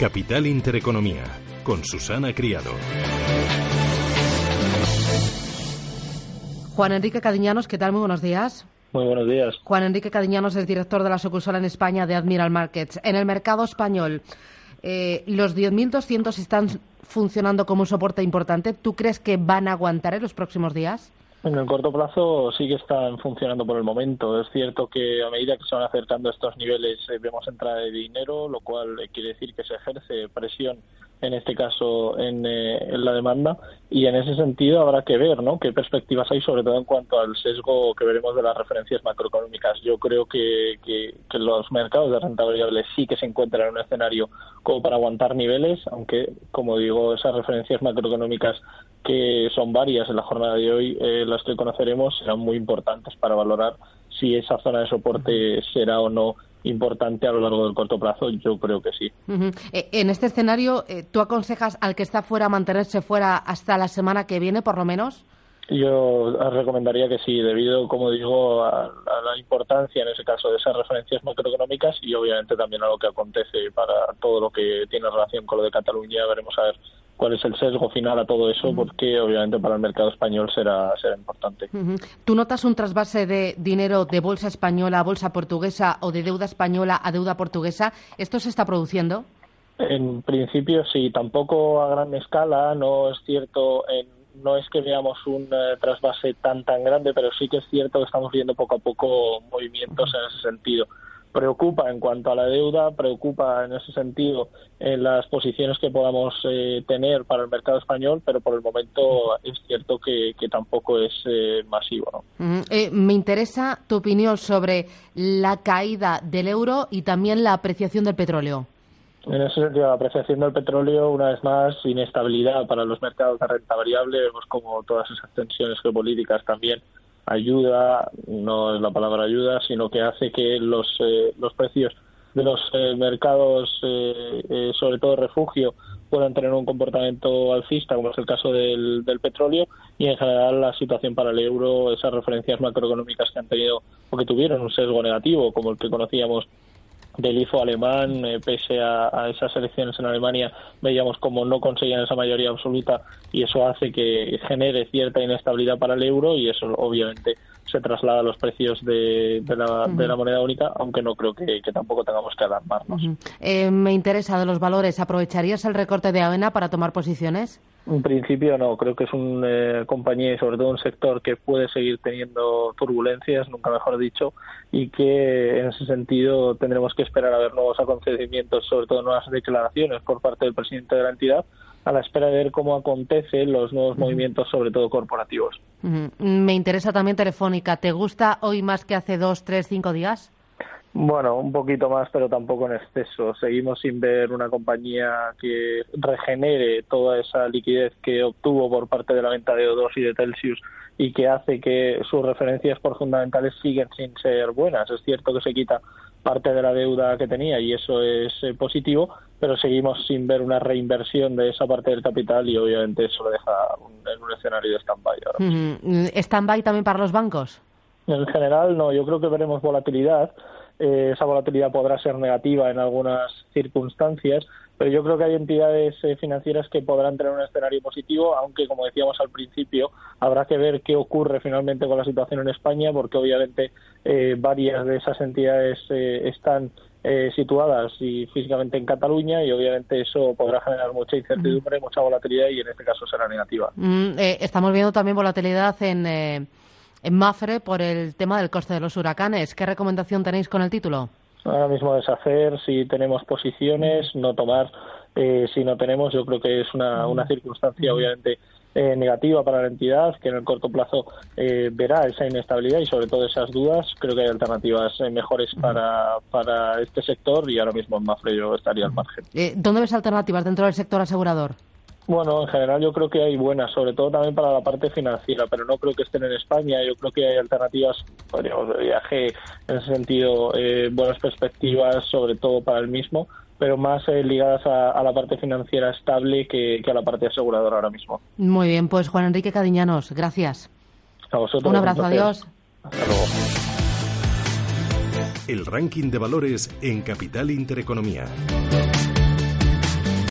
Capital Intereconomía, con Susana Criado. Juan Enrique Cadiñanos, ¿qué tal? Muy buenos días. Muy buenos días. Juan Enrique Cadiñanos es director de la sucursal en España de Admiral Markets. En el mercado español, eh, los 10.200 están funcionando como un soporte importante. ¿Tú crees que van a aguantar en los próximos días? En el corto plazo sí que están funcionando por el momento. Es cierto que a medida que se van acercando estos niveles eh, vemos entrada de dinero, lo cual eh, quiere decir que se ejerce presión en este caso en, eh, en, la demanda y en ese sentido habrá que ver ¿no? qué perspectivas hay sobre todo en cuanto al sesgo que veremos de las referencias macroeconómicas. Yo creo que, que, los mercados de renta variable sí que se encuentran en un escenario como para aguantar niveles, aunque como digo esas referencias macroeconómicas que son varias en la jornada de hoy, eh, las que conoceremos serán muy importantes para valorar si esa zona de soporte será o no importante a lo largo del corto plazo? Yo creo que sí. Uh -huh. En este escenario, eh, ¿tú aconsejas al que está fuera mantenerse fuera hasta la semana que viene, por lo menos? Yo recomendaría que sí, debido, como digo, a, a, la importancia en ese caso de esas referencias macroeconómicas y obviamente también a lo que acontece para todo lo que tiene relación con lo de Cataluña. Veremos a ver cuál es el sesgo final a todo eso, porque obviamente para el mercado español será, será importante. ¿Tú notas un trasvase de dinero de bolsa española a bolsa portuguesa o de deuda española a deuda portuguesa? ¿Esto se está produciendo? En principio sí, tampoco a gran escala, no es cierto en no es que veamos un uh, trasvase tan tan grande, pero sí que es cierto que estamos viendo poco a poco movimientos en ese sentido. Preocupa en cuanto a la deuda, preocupa en ese sentido en las posiciones que podamos eh, tener para el mercado español, pero por el momento es cierto que, que tampoco es eh, masivo. ¿no? Uh -huh. eh, me interesa tu opinión sobre la caída del euro y también la apreciación del petróleo. En ese sentido, la apreciación del petróleo, una vez más, inestabilidad para los mercados de renta variable. Vemos como todas esas tensiones geopolíticas también ayuda, no es la palabra ayuda, sino que hace que los, eh, los precios de los eh, mercados, eh, sobre todo refugio, puedan tener un comportamiento alcista, como es el caso del, del petróleo, y en general la situación para el euro, esas referencias macroeconómicas que han tenido o que tuvieron un sesgo negativo, como el que conocíamos del IFO alemán, eh, pese a, a, esas elecciones en Alemania, veíamos como no conseguían esa mayoría absoluta y eso hace que genere cierta inestabilidad para el euro y eso obviamente se traslada a los precios de, de, la, uh -huh. de la, moneda única, aunque no creo que, que tampoco tengamos que alarmarnos. Uh -huh. eh, me interesa de los valores. ¿Aprovecharías el recorte de AENA para tomar posiciones? En principio no, creo que es una eh, compañía y sobre todo un sector que puede seguir teniendo turbulencias, nunca mejor dicho, y que en ese sentido tendremos que esperar a ver nuevos acontecimientos, sobre todo nuevas declaraciones por parte del presidente de la entidad, a la espera de ver cómo acontecen los nuevos uh -huh. movimientos, sobre todo corporativos. Me interesa también Telefónica. ¿Te gusta hoy más que hace dos, tres, cinco días? Bueno, un poquito más, pero tampoco en exceso. Seguimos sin ver una compañía que regenere toda esa liquidez que obtuvo por parte de la venta de O2 y de Telsius y que hace que sus referencias por fundamentales siguen sin ser buenas. Es cierto que se quita parte de la deuda que tenía y eso es eh, positivo, pero seguimos sin ver una reinversión de esa parte del capital y obviamente eso lo deja un, en un escenario de stand-by. ¿Stand-by también para los bancos? En general, no. Yo creo que veremos volatilidad. Eh, esa volatilidad podrá ser negativa en algunas circunstancias, pero yo creo que hay entidades eh, financieras que podrán tener un escenario positivo, aunque, como decíamos al principio, habrá que ver qué ocurre finalmente con la situación en España, porque obviamente eh, varias de esas entidades eh, están eh, situadas y físicamente en Cataluña y obviamente eso podrá generar mucha incertidumbre, mucha volatilidad y en este caso será negativa. Mm, estamos viendo también volatilidad en en Mafre por el tema del coste de los huracanes. ¿Qué recomendación tenéis con el título? Ahora mismo deshacer si tenemos posiciones, no tomar eh, si no tenemos. Yo creo que es una, una circunstancia obviamente eh, negativa para la entidad, que en el corto plazo eh, verá esa inestabilidad y sobre todo esas dudas. Creo que hay alternativas eh, mejores para, para este sector y ahora mismo en Mafre yo estaría al margen. ¿Dónde ves alternativas dentro del sector asegurador? Bueno, en general yo creo que hay buenas, sobre todo también para la parte financiera, pero no creo que estén en España. Yo creo que hay alternativas, podríamos de viaje en ese sentido, buenas perspectivas, sobre todo para el mismo pero más eh, ligadas a, la parte financiera estable que, a la parte aseguradora ahora mismo. Muy bien, pues Juan Enrique Cadiñanos, gracias. A vosotros. Un abrazo, adiós. Hasta luego. El ranking de valores en Capital Intereconomía.